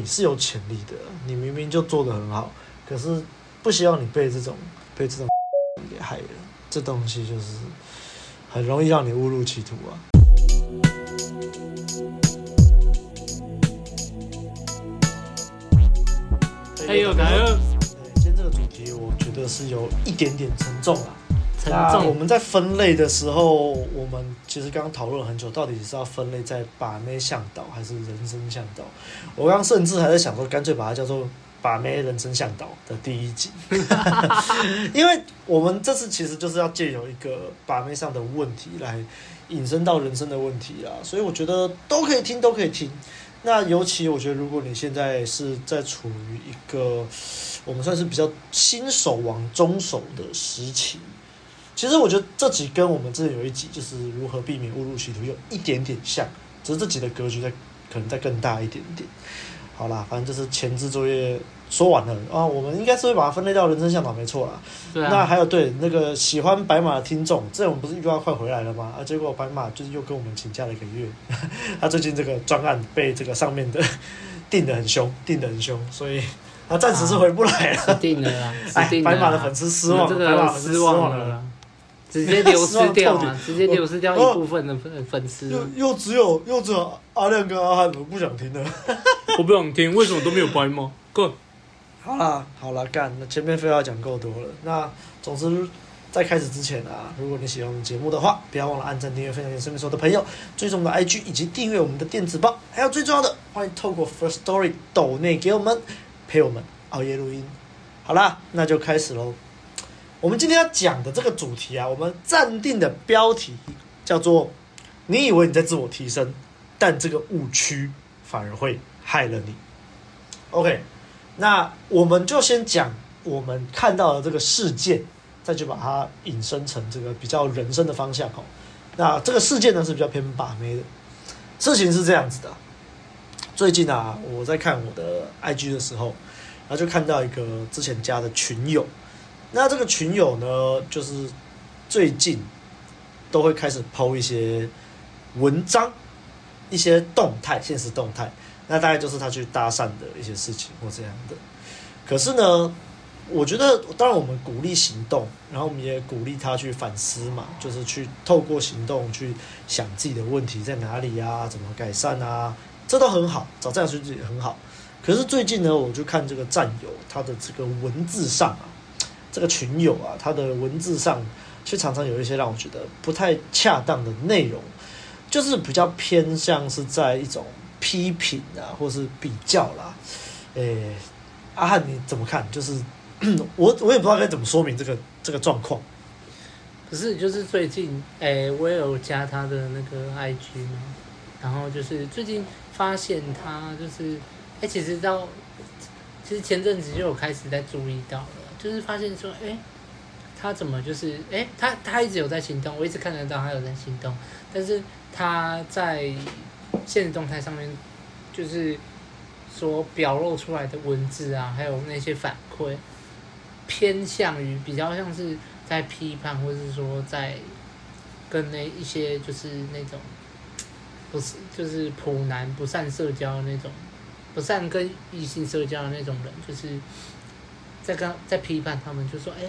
你是有潜力的，你明明就做的很好，可是不希望你被这种被这种给害了，这东西就是很容易让你误入歧途啊。还有还有，今天这个主题我觉得是有一点点沉重啊。沉重。我们在分类的时候，我们其实刚刚讨论了很久，到底是要分类在把妹向导还是人生向导？我刚刚甚至还在想说，干脆把它叫做把妹人生向导的第一集，因为我们这次其实就是要借由一个把妹上的问题来引申到人生的问题啊，所以我觉得都可以听，都可以听。那尤其我觉得，如果你现在是在处于一个我们算是比较新手往中手的时期。其实我觉得这集跟我们之前有一集就是如何避免误入歧途有一点点像，只是这集的格局在可能再更大一点点。好啦，反正就是前置作业说完了啊，我们应该是会把它分类到人生向导没错啦。对啊。那还有对那个喜欢白马的听众，这我们不是预告快回来了吗？啊，结果白马就是又跟我们请假了一个月，他最近这个专案被这个上面的定的很凶，定的很凶，所以 他暂时是回不来了。定了啦，哎，白马的粉丝失望失望了。直接流失掉嘛，直接流失掉一部分的粉粉丝。又又只有又只有阿亮跟阿汉，我不想听了。我不想听，为什么都没有白吗？够。好啦好啦，干，那前面废话讲够多了。那总之，在开始之前啊，如果你喜欢我们节目的话，不要忘了按赞、订阅、分享给身边所有的朋友，追踪我们的 IG 以及订阅我们的电子报。还有最重要的，欢迎透过 First Story 抖内给我们陪我们熬夜录音。好啦，那就开始喽。我们今天要讲的这个主题啊，我们暂定的标题叫做“你以为你在自我提升，但这个误区反而会害了你”。OK，那我们就先讲我们看到的这个事件，再去把它引申成这个比较人生的方向哦。那这个事件呢是比较偏把妹的，事情是这样子的。最近啊，我在看我的 IG 的时候，然后就看到一个之前加的群友。那这个群友呢，就是最近都会开始抛一些文章、一些动态、现实动态。那大概就是他去搭讪的一些事情或这样的。可是呢，我觉得当然我们鼓励行动，然后我们也鼓励他去反思嘛，就是去透过行动去想自己的问题在哪里啊，怎么改善啊，这都很好，找战友群也很好。可是最近呢，我就看这个战友他的这个文字上啊。这个群友啊，他的文字上却常常有一些让我觉得不太恰当的内容，就是比较偏向是在一种批评啊，或是比较啦。诶，阿汉你怎么看？就是 我我也不知道该怎么说明这个这个状况。可是就是最近，诶，我也有加他的那个 IG 嘛，然后就是最近发现他就是，诶，其实到其实前阵子就有开始在注意到了。就是发现说，哎，他怎么就是，哎，他他一直有在行动，我一直看得到他有在行动，但是他在现实动态上面，就是所表露出来的文字啊，还有那些反馈，偏向于比较像是在批判，或是说在跟那一些就是那种不是就是普男不善社交的那种，不善跟异性社交的那种人，就是。在刚在批判他们，就说，哎，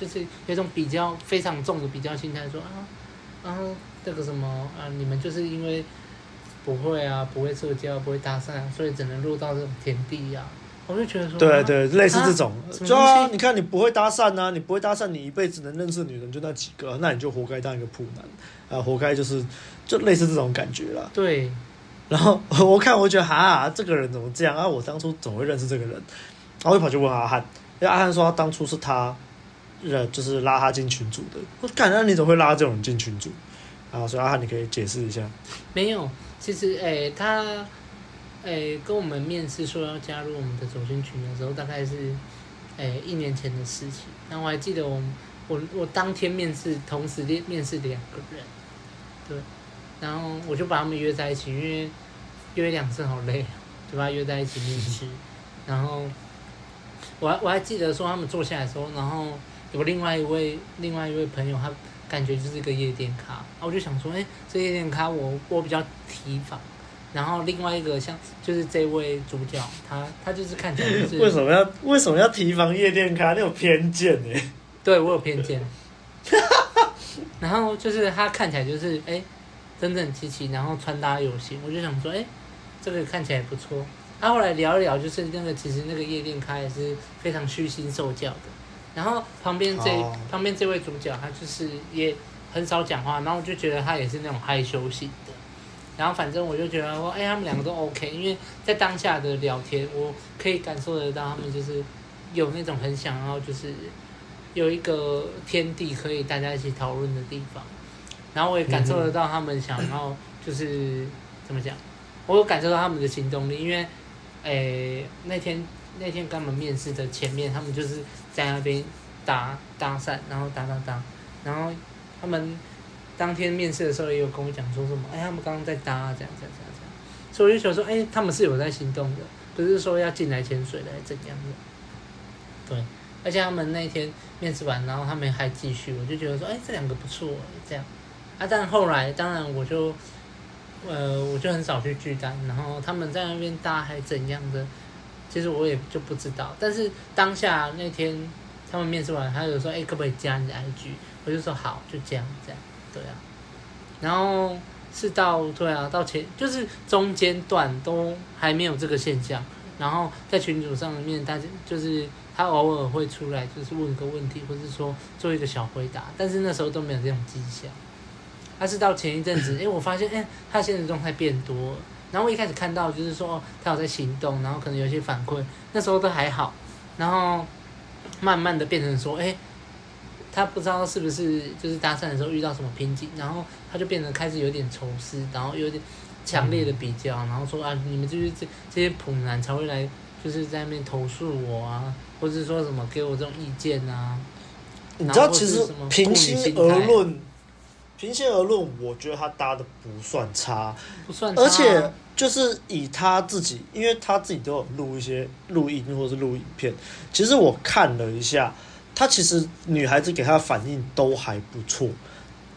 就是有种比较非常重的比较心态，说啊，然后这个什么啊，你们就是因为不会啊，不会社交，不会搭讪，所以只能落到这种田地呀。我就觉得说，对对，类似这种，就啊，你看你不会搭讪啊，你不会搭讪，你一辈子能认识女人就那几个，那你就活该当一个普男啊，活该就是就类似这种感觉啦。对。然后 我看，我觉得哈，这个人怎么这样啊？我当初怎么会认识这个人？然后我就跑去问阿汉。因为阿汉说他当初是他，呃，就是拉他进群组的。我感觉你怎么会拉这种人进群组？啊，所以阿汉你可以解释一下。没有，其实诶、他诶、跟我们面试说要加入我们的走心群的时候，大概是诶、一年前的事情。然后我还记得我我我当天面试，同时面面试两个人，对，然后我就把他们约在一起，因为约两次好累，就把他约在一起面试，然后。我还我还记得说他们坐下来的时候，然后有另外一位另外一位朋友，他感觉就是一个夜店咖，然后我就想说，哎，这夜店咖我我比较提防，然后另外一个像就是这位主角，他他就是看起来就是为什么要为什么要提防夜店咖？你有偏见呢？对我有偏见。然后就是他看起来就是哎，整整齐齐，然后穿搭有型，我就想说哎，这个看起来不错。他、啊、后来聊一聊，就是那个其实那个夜店开也是非常虚心受教的。然后旁边这、oh. 旁边这位主角，他就是也很少讲话，然后我就觉得他也是那种害羞型的。然后反正我就觉得说，哎，他们两个都 OK，因为在当下的聊天，我可以感受得到他们就是有那种很想要就是有一个天地可以大家一起讨论的地方。然后我也感受得到他们想要就是怎么讲，我有感受到他们的行动力，因为。诶，那天那天跟他们面试的前面，他们就是在那边搭搭讪，然后搭搭搭，然后他们当天面试的时候也有跟我讲说什么，哎，他们刚刚在搭，这样这样这样这样，所以我就想说，哎，他们是有在行动的，不是说要进来潜水的，还怎样的？对，而且他们那天面试完，然后他们还继续，我就觉得说，哎，这两个不错，这样，啊，但后来当然我就。呃，我就很少去巨蛋，然后他们在那边搭还怎样的，其实我也就不知道。但是当下那天他们面试完，他就说：“哎、欸，可不可以加你的 IG？” 我就说：“好，就这样，这样，对啊。”然后是到对啊，到前就是中间段都还没有这个现象。然后在群组上面，大家就是他偶尔会出来，就是问个问题，或者说做一个小回答，但是那时候都没有这种迹象。他是到前一阵子，哎，我发现，哎，他现在状态变多了。然后我一开始看到就是说，他有在行动，然后可能有些反馈，那时候都还好。然后慢慢的变成说，哎，他不知道是不是就是搭讪的时候遇到什么瓶颈，然后他就变得开始有点仇视，然后有点强烈的比较，然后说啊，你们就是这这些普男才会来，就是在那边投诉我啊，或者说什么给我这种意见啊。你知道，其实平心而论。平心而论，我觉得他搭的不算差，不算差。而且就是以他自己，因为他自己都有录一些录音或者是录影片。其实我看了一下，他其实女孩子给他的反应都还不错。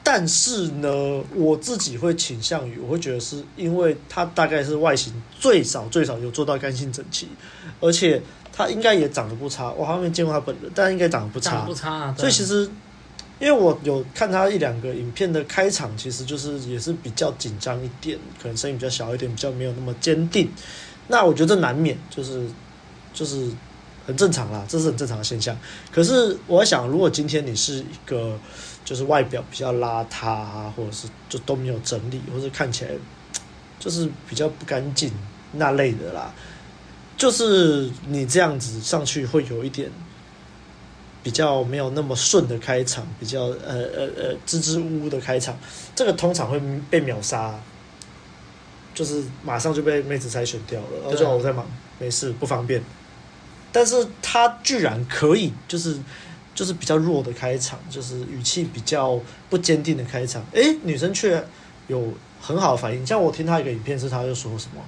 但是呢，我自己会倾向于，我会觉得是因为他大概是外形最少最少有做到干净整齐，而且他应该也长得不差。我好像没见过他本人，但应该长得不差，不差啊。所以其实。因为我有看他一两个影片的开场，其实就是也是比较紧张一点，可能声音比较小一点，比较没有那么坚定。那我觉得难免就是就是很正常啦，这是很正常的现象。可是我想，如果今天你是一个就是外表比较邋遢，或者是就都没有整理，或者看起来就是比较不干净那类的啦，就是你这样子上去会有一点。比较没有那么顺的开场，比较呃呃呃支支吾吾的开场，这个通常会被秒杀，就是马上就被妹子筛选掉了。然后就我在忙，没事，不方便。但是他居然可以，就是就是比较弱的开场，就是语气比较不坚定的开场，诶，女生却有很好的反应。像我听他一个影片，是他就说什么，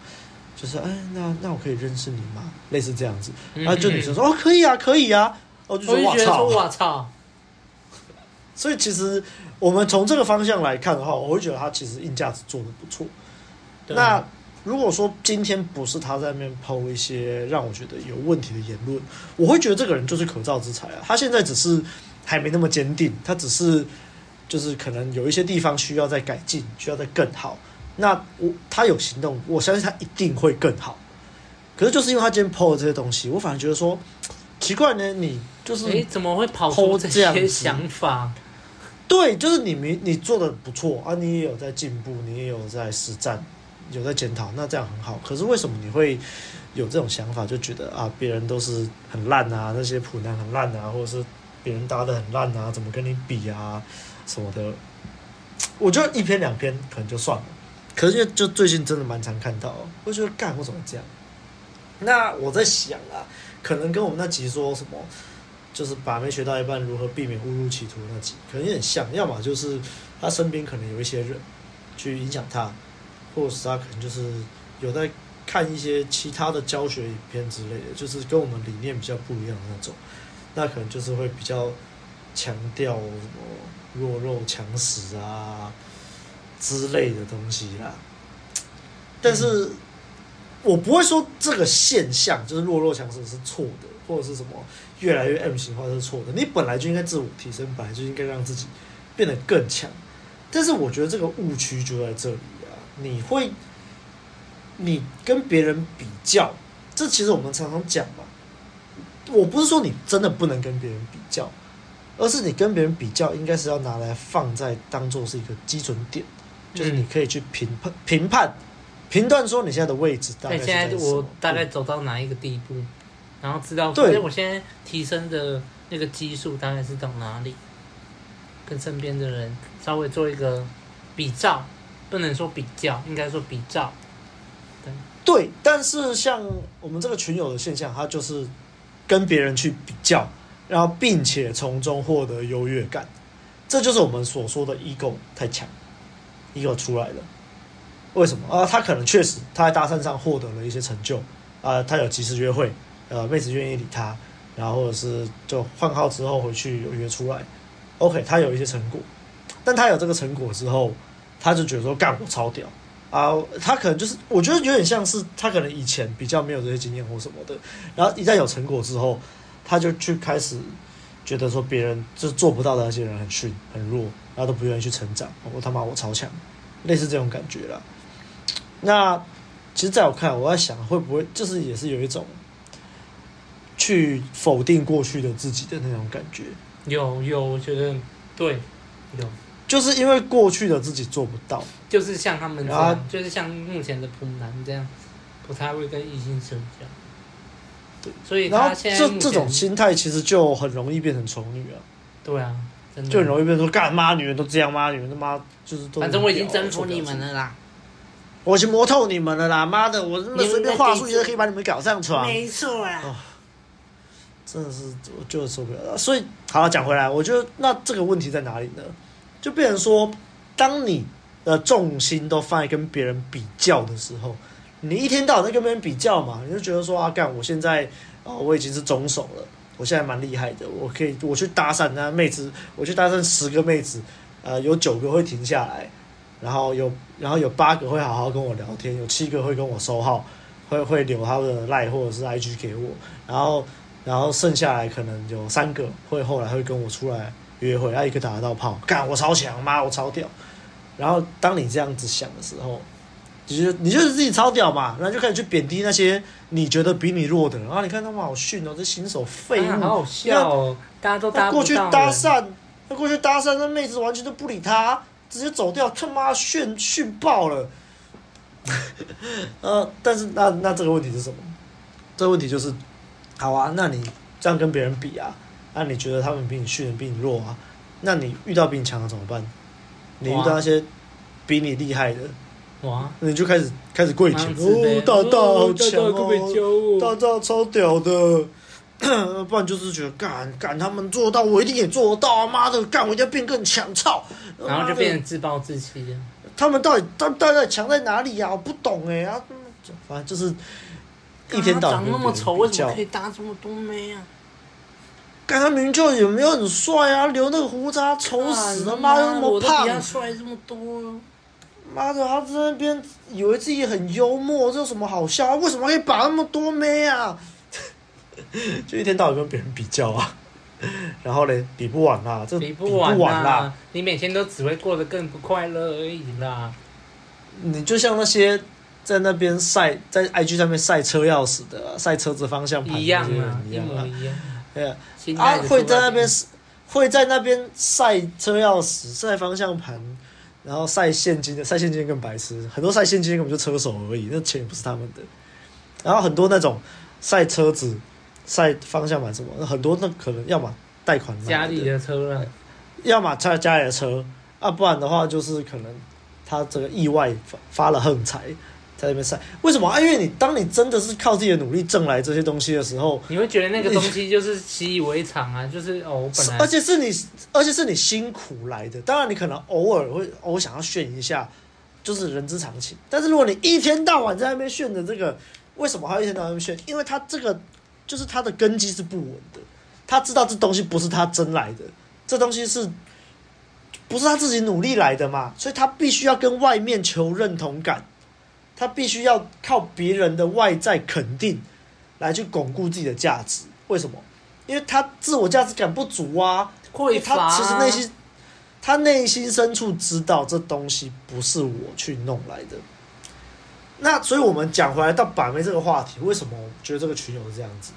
就是哎，那那我可以认识你吗？类似这样子，然后就女生说哦，可以啊，可以啊。我就觉得说，我操！所以其实我们从这个方向来看的话，我会觉得他其实硬价值做的不错。那如果说今天不是他在那边抛一些让我觉得有问题的言论，我会觉得这个人就是可造之材啊。他现在只是还没那么坚定，他只是就是可能有一些地方需要再改进，需要再更好。那我他有行动，我相信他一定会更好。可是就是因为他今天抛的这些东西，我反而觉得说。奇怪呢，你就是哎，怎么会跑出这些想法？对，就是你明你做的不错啊，你也有在进步，你也有在实战，有在检讨，那这样很好。可是为什么你会有这种想法，就觉得啊，别人都是很烂啊，那些普男很烂啊，或者是别人搭的很烂啊，怎么跟你比啊什么的？我觉得一篇两篇可能就算了，可是因为就最近真的蛮常看到，我觉得干为什么这样？那我在想啊。可能跟我们那集说什么，就是把妹学到一半如何避免误入歧途那集，可能有点像。要么就是他身边可能有一些人去影响他，或者是他可能就是有在看一些其他的教学影片之类的，就是跟我们理念比较不一样的那种。那可能就是会比较强调什么弱肉强食啊之类的东西啦。但是我不会说这个现象就是弱肉强食是错的，或者是什么越来越 M 型化是错的。你本来就应该自我提升，本来就应该让自己变得更强。但是我觉得这个误区就在这里啊！你会，你跟别人比较，这其实我们常常讲嘛。我不是说你真的不能跟别人比较，而是你跟别人比较，应该是要拿来放在当做是一个基准点，就是你可以去评判、评判、评断说你现在的位置大概。现在我大概走到哪一个地步，然后知道，对，我现在提升的那个基数大概是到哪里，跟身边的人稍微做一个比照，不能说比较，应该说比照。对，对，但是像我们这个群友的现象，他就是。跟别人去比较，然后并且从中获得优越感，这就是我们所说的 ego 太强，ego 出来了。为什么啊？他可能确实他在搭讪上获得了一些成就啊，他有及时约会，呃，妹子愿意理他，然后或者是就换号之后回去有约出来，OK，他有一些成果，但他有这个成果之后，他就觉得说干我超屌。啊，他可能就是，我觉得有点像是他可能以前比较没有这些经验或什么的，然后一旦有成果之后，他就去开始觉得说别人就做不到的那些人很逊很弱，然后都不愿意去成长。我他妈我超强，类似这种感觉啦。那其实在我看，我在想会不会就是也是有一种去否定过去的自己的那种感觉。有有，我觉得对，有。就是因为过去的自己做不到，就是像他们这样，就是像目前的普男这样，不太会跟异性社交。对，所以然后这这种心态其实就很容易变成丑女啊。对啊，真的就很容易变成说干嘛女人都这样吗？女人他妈就是都。反正我已经征服你们了啦，我已经摸透你们了啦！妈的，我那么随便话术就可以把你们搞上床。没错啊。哦，真的是我就是受不了了。所以好了，讲回来，我觉得那这个问题在哪里呢？就变成说，当你的重心都放在跟别人比较的时候，你一天到晚在跟别人比较嘛，你就觉得说啊，干，我现在啊、哦，我已经是中手了，我现在蛮厉害的，我可以我去搭讪那妹子，我去搭讪十个妹子，呃，有九个会停下来，然后有然后有八个会好好跟我聊天，有七个会跟我收号，会会留他的 LINE 或者是 IG 给我，然后然后剩下来可能有三个会后来会跟我出来。约会，他一个打得到炮，干我超强，妈我超屌。然后当你这样子想的时候，你就你就是自己超屌嘛，然后就开始去贬低那些你觉得比你弱的人。然后你看他们好逊哦，这新手废物，啊，好好笑哦，大家都搭过去搭讪，他过去搭讪，那妹子完全都不理他，直接走掉，他妈炫炫爆了。呃，但是那那这个问题是什么？这个问题就是，好啊，那你这样跟别人比啊？那、啊、你觉得他们比你逊，比你弱啊？那你遇到比你强的怎么办？你遇到那些比你厉害的，哇，你就开始开始跪舔哦，大大好强哦，大大超屌的，不然就是觉得干干他们做得到，我一定也做得到啊！妈的，干我一定要变更强，操！然后就变成自暴自弃了。他们到底他到底强在哪里呀、啊？我不懂哎啊！反正就是一天到晚长那么丑，为什么可以搭这么多妹啊？看他明明就有没有很帅啊，留那个胡渣丑死了，妈的那么胖，帅这么多，妈的他在那边以为自己很幽默，这有什么好笑啊？为什么可以把那么多妹啊？就一天到晚跟别人比较啊，然后嘞比不完啦，这比不完啦，你每天都只会过得更不快乐而已啦。你就像那些在那边晒在 IG 上面晒车钥匙的、晒车子方向盘一样啊，一模一样。对啊，啊会在那边会在那边晒车钥匙、晒方向盘，然后晒现金的，晒现金更白痴。很多晒现金根本就车手而已，那钱也不是他们的。然后很多那种晒车子、晒方向盘什么，很多那可能要么贷款家里的车啊，要么他家里的车啊，不然的话就是可能他这个意外发发了横财。在那边晒，为什么啊？因为你当你真的是靠自己的努力挣来这些东西的时候，你会觉得那个东西就是习以为常啊，就是哦，我本来，而且是你，而且是你辛苦来的。当然，你可能偶尔会偶想要炫一下，就是人之常情。但是如果你一天到晚在那边炫的这个，为什么还一天到晚炫？因为他这个就是他的根基是不稳的，他知道这东西不是他争来的，这东西是不是他自己努力来的嘛？所以他必须要跟外面求认同感。他必须要靠别人的外在肯定来去巩固自己的价值。为什么？因为他自我价值感不足啊，匮乏啊，他其实内心，他内心深处知道这东西不是我去弄来的。那所以，我们讲回来到板妹这个话题，为什么我觉得这个群友是这样子？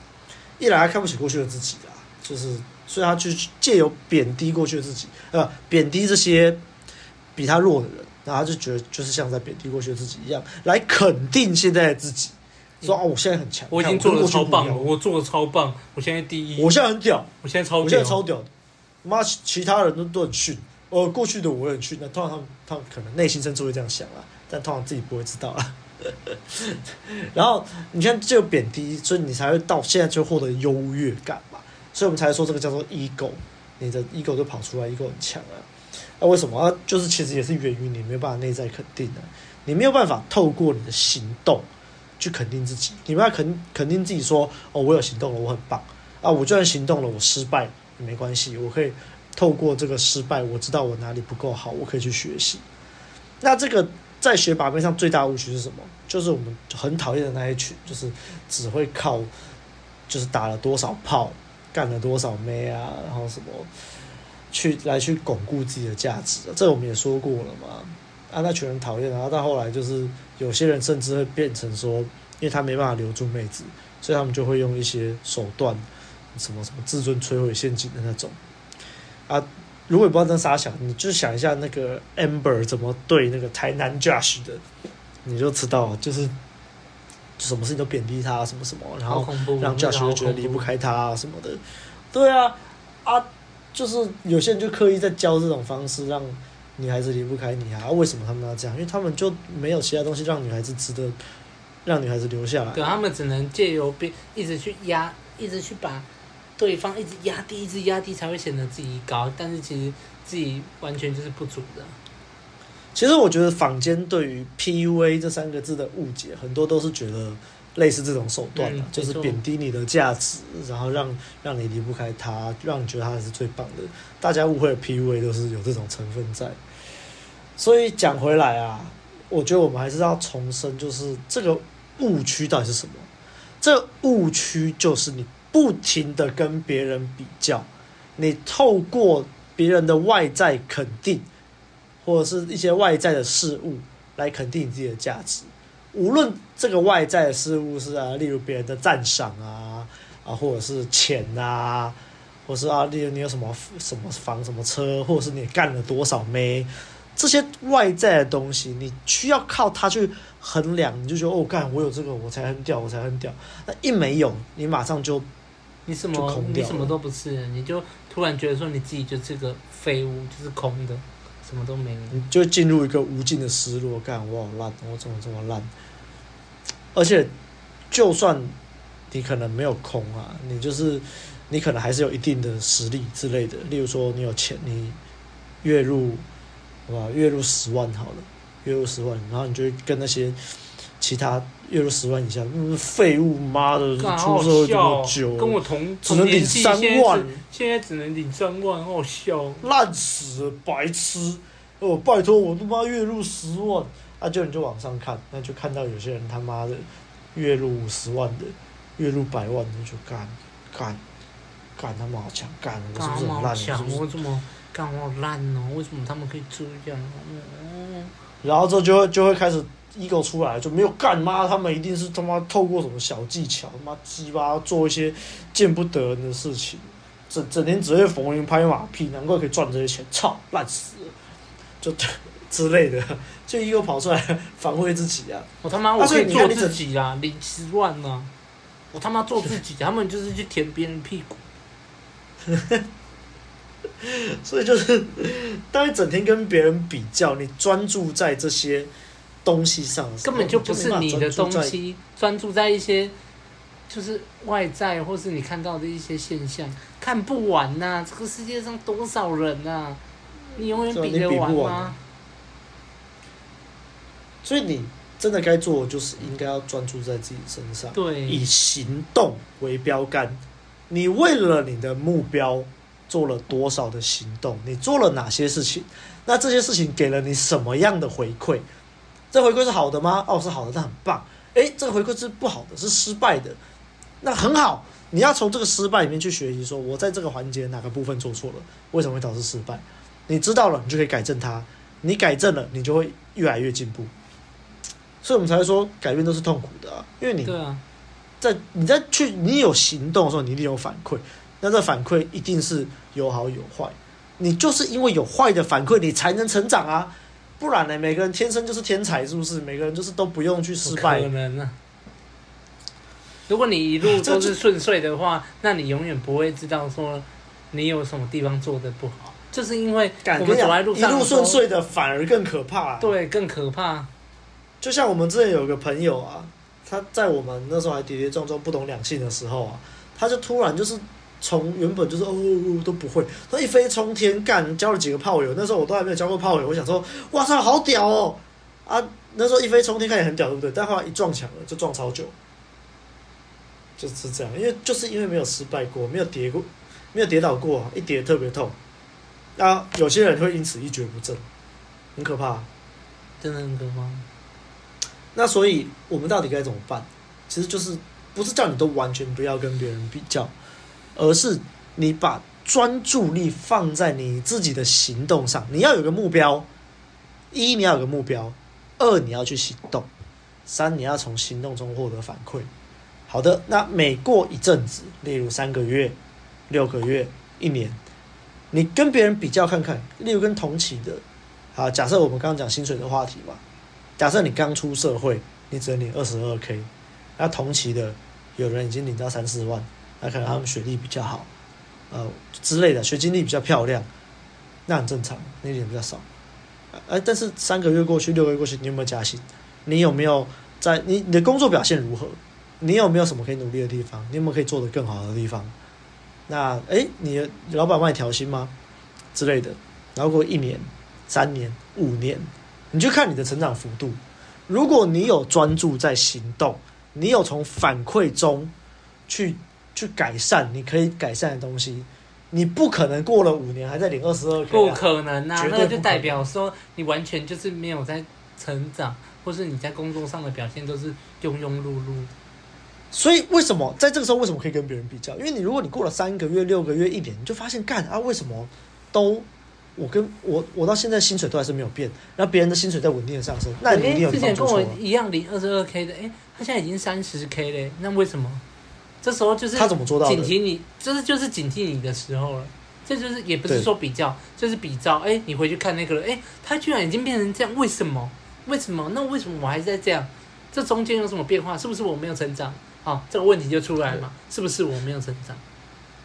一来他看不起过去的自己啊，就是所以他去借由贬低过去的自己，呃，贬低这些比他弱的人，然后他就觉得就是像在贬低过去的自己一样，来肯定现在的自己，说哦，我现在很强，我已经做的超棒了，我做的超棒，我现在第一，我现在很屌，我现在超，我现在超屌，妈，其他人都都很逊，呃，过去的我很逊，那通常他们他们可能内心深处会这样想啊，但通常自己不会知道啊。然后你看，只有贬低，所以你才会到现在就获得优越感嘛。所以我们才说这个叫做 ego，你的 ego 就跑出来，ego 很强啊。那为什么啊？就是其实也是源于你没有办法内在肯定的，你没有办法透过你的行动去肯定自己。你没有办法肯肯定自己说，哦，我有行动了，我很棒啊。我就算行动了，我失败也没关系，我可以透过这个失败，我知道我哪里不够好，我可以去学习。那这个。在学把妹上最大误区是什么？就是我们很讨厌的那一群，就是只会靠，就是打了多少炮，干了多少妹啊，然后什么，去来去巩固自己的价值。这我们也说过了嘛。啊，那群人讨厌，然后到后来就是有些人甚至会变成说，因为他没办法留住妹子，所以他们就会用一些手段，什么什么自尊摧毁陷阱的那种，啊。如果你不知道这啥想，你就想一下那个 Amber 怎么对那个台南 Josh 的，你就知道，就是什么事情都贬低他，什么什么，然后让 Josh 就觉得离不开他什么的。对啊，啊，就是有些人就刻意在教这种方式，让女孩子离不开你啊。为什么他们要这样？因为他们就没有其他东西让女孩子值得让女孩子留下来。对，他们只能借由被一直去压，一直去把。对方一直压低，一直压低，才会显得自己高，但是其实自己完全就是不足的。其实我觉得坊间对于 PUA 这三个字的误解，很多都是觉得类似这种手段、嗯、就是贬低你的价值，然后让让你离不开他，让你觉得他是最棒的。大家误会的 PUA 都是有这种成分在。所以讲回来啊，我觉得我们还是要重申，就是这个误区到底是什么？这个误区就是你。不停的跟别人比较，你透过别人的外在肯定，或者是一些外在的事物来肯定你自己的价值，无论这个外在的事物是啊，例如别人的赞赏啊，啊，或者是钱啊，或是啊，例如你有什么什么房、什么车，或者是你干了多少妹。这些外在的东西，你需要靠它去衡量，你就觉得哦，干我有这个，我才很屌，我才很屌。那一没有，你马上就。你什么？你什么都不是，你就突然觉得说你自己就是个废物，就是空的，什么都没有。你就进入一个无尽的失落感，我好烂，我怎么这么烂？而且，就算你可能没有空啊，你就是你可能还是有一定的实力之类的。例如说，你有钱，你月入，好吧，月入十万好了，月入十万，然后你就跟那些。其他月入十万以下，那，废物，妈的，出社会这么久，跟我同只能领三万，现在只能领三万，好笑，烂死了，白痴！哦，拜托我他妈月入十万，那、啊、就你就往上看，那就看到有些人他妈的月入五十万的，月入百万的就干干干他妈好强，干我是不是很烂？我怎么干我烂呢？为什么他们可以这样？嗯，然后这就会就会开始。Ego 出来就没有干嘛，他们一定是他妈透过什么小技巧，他妈鸡巴做一些见不得人的事情，整整天只会逢迎拍马屁，难怪可以赚这些钱，操，烂死了，就 之类的，就 ego 跑出来反馈自己啊！我他妈我可以做自己啊，领十万呢、啊，我他妈做自己，他们就是去舔别人屁股，所以就是当你整天跟别人比较，你专注在这些。东西上根本就不是你的东西，专注在一些就是外在或是你看到的一些现象，看不完呐、啊。这个世界上多少人呐、啊，你永远比得完吗？所以你真的该做的就是应该要专注在自己身上，对，以行动为标杆。你为了你的目标做了多少的行动？你做了哪些事情？那这些事情给了你什么样的回馈？这回馈是好的吗？哦，是好的，那很棒。诶，这个回馈是不好的，是失败的，那很好。你要从这个失败里面去学习，说我在这个环节哪个部分做错了，为什么会导致失败？你知道了，你就可以改正它。你改正了，你就会越来越进步。所以我们才会说，改变都是痛苦的啊，因为你在你在去你有行动的时候，你一定有反馈，那这反馈一定是有好有坏。你就是因为有坏的反馈，你才能成长啊，不然呢？每个人天生就是天才，是不是？每个人就是都不用去失败。如果你一路都是顺遂的话，那你永远不会知道说你有什么地方做得不好，就是因为我们走在路上一路顺遂的反而更可怕啊。对，更可怕。就像我们之前有个朋友啊，他在我们那时候还跌跌撞撞、不懂两性的时候啊，他就突然就是从原本就是哦，都不会，他一飞冲天干，交了几个炮友。那时候我都还没有交过炮友，我想说哇操，好屌哦啊！那时候一飞冲天看也很屌，对不对？但后来一撞墙了，就撞超久。就是这样，因为就是因为没有失败过，没有跌过，没有跌倒过，一跌特别痛。啊，有些人会因此一蹶不振，很可怕，真的很可怕。那所以我们到底该怎么办？其实就是不是叫你都完全不要跟别人比较，而是你把专注力放在你自己的行动上。你要有个目标，一你要有个目标，二你要去行动，三你要从行动中获得反馈。好的，那每过一阵子，例如三个月、六个月、一年，你跟别人比较看看，例如跟同期的，好，假设我们刚刚讲薪水的话题嘛，假设你刚出社会，你只能领二十二 k，那同期的有人已经领到三四万，那可能他们学历比较好，呃之类的，学经历比较漂亮，那很正常，那点比较少，哎，但是三个月过去，六个月过去，你有没有加薪？你有没有在你你的工作表现如何？你有没有什么可以努力的地方？你有没有可以做得更好的地方？那诶，你的老板帮你调薪吗？之类的。然后过一年、三年、五年，你就看你的成长幅度。如果你有专注在行动，你有从反馈中去去改善你可以改善的东西，你不可能过了五年还在领二十二 K，不可能啊！那就代表说你完全就是没有在成长，或是你在工作上的表现都是庸庸碌碌。所以为什么在这个时候为什么可以跟别人比较？因为你如果你过了三个月、六个月、一年，你就发现干啊，为什么都我跟我我到现在薪水都还是没有变，然后别人的薪水在稳定的上升，那你一定有错。之前跟我一样领二十二 k 的，诶，他现在已经三十 k 嘞，那为什么？这时候就是他怎么做到？警惕你，就是就是警惕你的时候了。这就是也不是说比较，就是比较。诶，你回去看那个人，诶，他居然已经变成这样，为什么？为什么？那为什么我还是在这样？这中间有什么变化？是不是我没有成长？好，这个问题就出来了嘛？是不是我没有成长？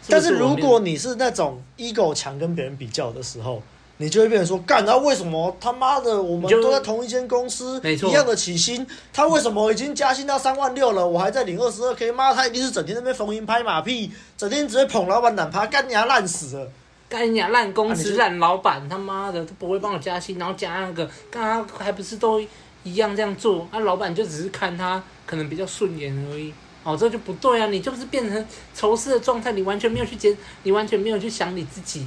但是如果你是那种 ego 强跟别人比较的时候，你就会变成说：干，他为什么他妈的我们都在同一间公司，一样的起薪，他为什么已经加薪到三万六了，我还在领二十二 k？妈，他一定是整天在那边逢迎拍马屁，整天只会捧老板懒趴，干你丫烂死了，干你丫烂公司烂老板，他妈的都不会帮我加薪，然后加那个，干他还不是都一样这样做？啊，老板就只是看他可能比较顺眼而已。哦，这就不对啊！你就是变成仇视的状态，你完全没有去检，你完全没有去想你自己。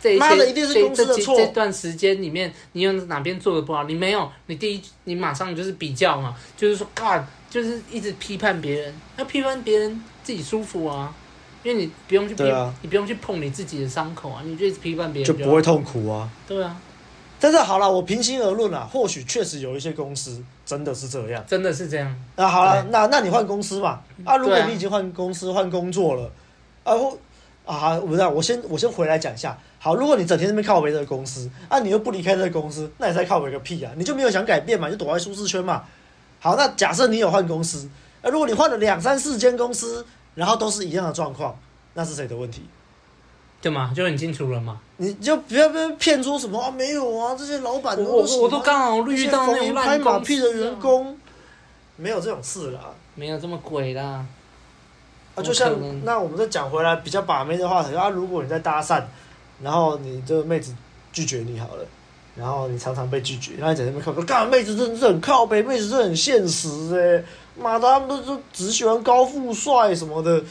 这一些一定是公司的错。这这段时间里面，你有哪边做的不好？你没有，你第一，你马上就是比较嘛，就是说，干，就是一直批判别人。那批判别人自己舒服啊，因为你不用去批，啊、你不用去碰你自己的伤口啊，你就一直批判别人就，就不会痛苦啊。对啊。但是好了，我平心而论啊，或许确实有一些公司真的是这样，真的是这样。那好了，那那你换公司嘛？啊，如果你已经换公司换工作了，啊或啊，我不知道，我先我先回来讲一下。好，如果你整天在那边靠北这个公司，啊，你又不离开这个公司，那你在靠北个屁啊？你就没有想改变嘛？就躲在舒适圈嘛？好，那假设你有换公司，啊，如果你换了两三四间公司，然后都是一样的状况，那是谁的问题？对嘛，就很清楚了嘛。你就不要被骗出什么啊？没有啊，这些老板都我我都刚好遇到那种拍马屁的员工，没有这种事啦，没有这么鬼啦。啊，就像那我们再讲回来比较把妹的话题啊，如果你在搭讪，然后你这个妹子拒绝你好了，然后你常常被拒绝，然后你在那边靠，干妹子真的是很靠北，妹子是很现实哎，妈的，他们都都只喜欢高富帅什么的，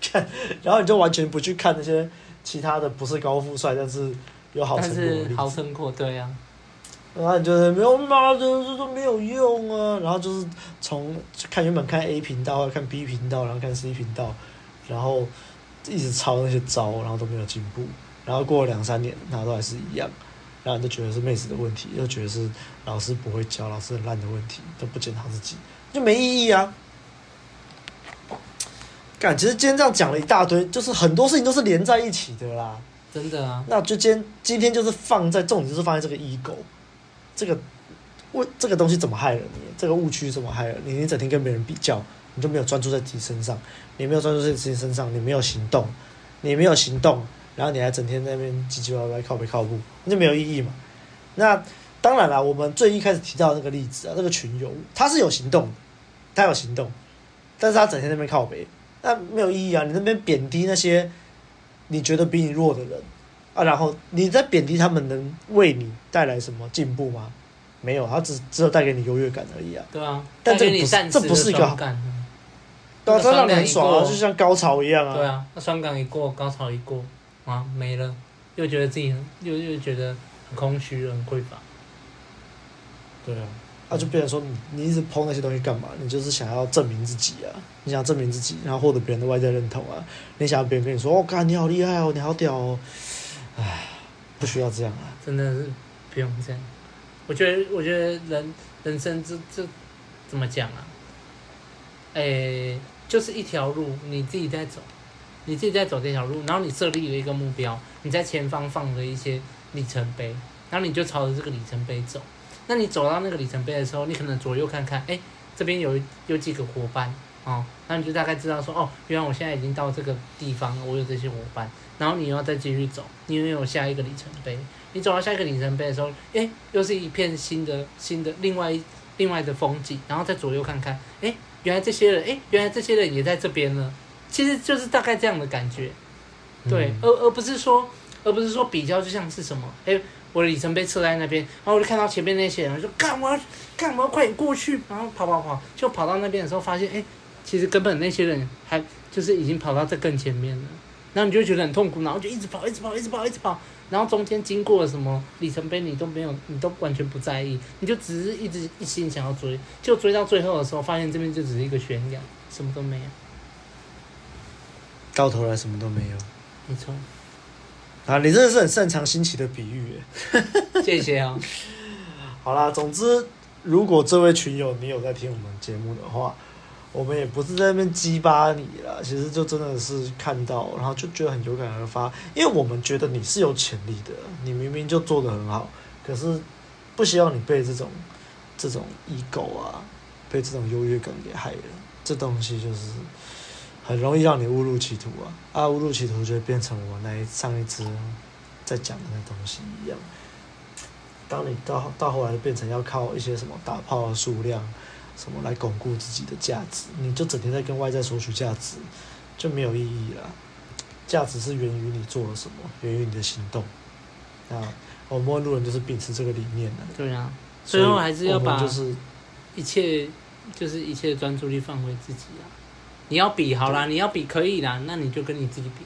看，然后你就完全不去看那些。其他的不是高富帅，但是有好成果，好成果，对呀、啊。然后你就是没有妈的，这都没有用啊。然后就是从看原本看 A 频道，看 B 频道，然后看 C 频道，然后一直抄那些招，然后都没有进步。然后过了两三年，然后都还是一样。然后你就觉得是妹子的问题，又觉得是老师不会教，老师很烂的问题，都不检讨自己，就没意义啊。感，其实今天这样讲了一大堆，就是很多事情都是连在一起的啦。真的啊。那就今天今天就是放在重点，就是放在这个 ego。这个误这个东西怎么害了你？这个误区怎么害了你？你整天跟别人比较，你就没有专注在自己身上，你没有专注在自己身上，你没有行动，你没有行动，然后你还整天在那边唧唧歪歪靠北靠步，那就没有意义嘛。那当然了，我们最一开始提到那个例子啊，那个群友他是有行动，他有行动，但是他整天在那边靠北，那没有意义啊。你那边贬低那些你觉得比你弱的人。啊，然后你在贬低他们，能为你带来什么进步吗？没有，他只只有带给你优越感而已啊。对啊，但这不是这不是一个，对啊，这让你很爽啊，就像高潮一样啊。对啊，那双杠一过，高潮一过，啊，没了，又觉得自己又又觉得很空虚，很匮乏。对啊，那、啊、就变成说你你一直 po 那些东西干嘛？你就是想要证明自己啊，你想要证明自己，然后获得别人的外在认同啊。你想要别人跟你说，哦，干你好厉害哦，你好屌哦。唉，不需要这样啊！真的是不用这样。我觉得，我觉得人人生这这怎么讲啊？哎、欸，就是一条路，你自己在走，你自己在走这条路，然后你设立了一个目标，你在前方放了一些里程碑，然后你就朝着这个里程碑走。那你走到那个里程碑的时候，你可能左右看看，哎、这边有有几个伙伴哦，那你就大概知道说，哦，原来我现在已经到这个地方了，我有这些伙伴。然后你又要再继续走，你又有下一个里程碑。你走到下一个里程碑的时候，诶，又是一片新的、新的另外另外的风景。然后再左右看看，诶，原来这些人，诶，原来这些人也在这边呢。其实就是大概这样的感觉，对，嗯、而而不是说，而不是说比较就像是什么，诶，我的里程碑设在那边，然后我就看到前面那些人，就干嘛干嘛快点过去，然后跑跑跑，就跑到那边的时候发现，诶，其实根本那些人还就是已经跑到这更前面了。然后你就觉得很痛苦，然后就一直跑，一直跑，一直跑，一直跑。然后中间经过了什么里程碑，你都没有，你都完全不在意，你就只是一直一心想要追，就追到最后的时候，发现这边就只是一个悬崖，什么都没有。到头来什么都没有。没错。啊，你真的是很擅长新奇的比喻耶。谢谢啊、哦。好啦，总之，如果这位群友你有在听我们节目的话。我们也不是在那边激巴你了，其实就真的是看到，然后就觉得很有感而发，因为我们觉得你是有潜力的，你明明就做得很好，可是不希望你被这种这种 ego 啊，被这种优越感给害了，这东西就是很容易让你误入歧途啊，啊，误入歧途就会变成我那一上一支在讲的那东西一样，当你到到后来变成要靠一些什么打炮的数量。什么来巩固自己的价值？你就整天在跟外在索取价值，就没有意义了。价值是源于你做了什么，源于你的行动。啊，我们路人就是秉持这个理念的。对啊，最后还是要把就是一切就是一切专注力放回自己啊。你要比好啦，你要比可以啦，那你就跟你自己比。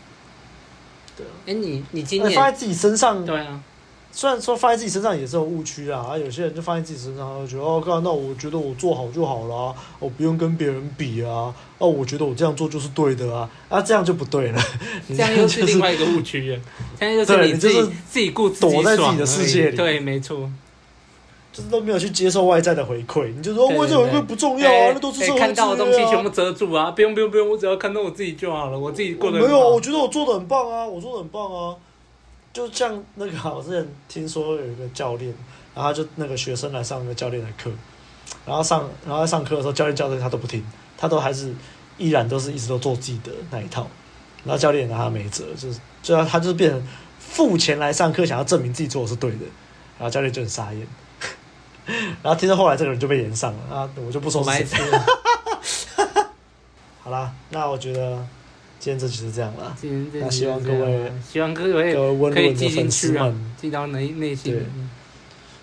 对。哎，你你今年放在自己身上。对啊。虽然说放在自己身上也是有误区啊，啊，有些人就放在自己身上，就觉得哦，那我觉得我做好就好了，我、哦、不用跟别人比啊，哦，我觉得我这样做就是对的啊，啊，这样就不对了，这样又是另外一个误区了，现 在就是你自己自己顾自己躲在自己的世界里，对，没错，就是都没有去接受外在的回馈，你就说外在回馈不重要啊，欸、那都是、啊。欸、看到的东西全部遮住啊，不用不用不用，我只要看到我自己就好了，我自己过得没有，我觉得我做的很棒啊，我做的很棒啊。就像那个，我之前听说有一个教练，然后就那个学生来上那个教练的课，然后上，然后在上课的时候，教练教的他都不听，他都还是依然都是一直都做自己的那一套，然后教练也拿他没辙，就是，就他他就是变成付钱来上课，想要证明自己做的是对的，然后教练就很傻眼，然后听到后来这个人就被炎上了，啊，我就不说是谁了，好啦，那我觉得。今天这就是这样了，那希望各位，希望各位各位温润的粉丝们，记到内内心。对，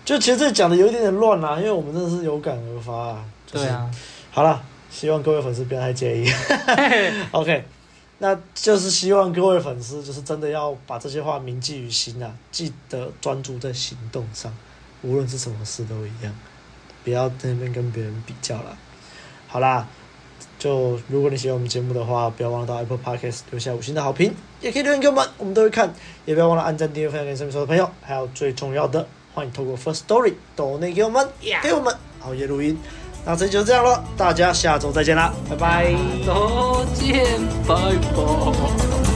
就其实这讲的有一点点乱啦，因为我们真的是有感而发啊。就是、对啊。好了，希望各位粉丝不要太介意。OK，那就是希望各位粉丝就是真的要把这些话铭记于心啊，记得专注在行动上，无论是什么事都一样，不要在那边跟别人比较了。好啦，就如果你喜欢我们节目的话，不要忘了到 Apple Podcast 留下五星的好评，也可以留言给我们，我们都会看。也不要忘了按赞、订阅、分享给身边所有的朋友，还有最重要的，欢迎透过 First Story 抖内给我们.给我们熬夜录音。那这就这样了，大家下周再见啦，拜拜，再见，拜拜。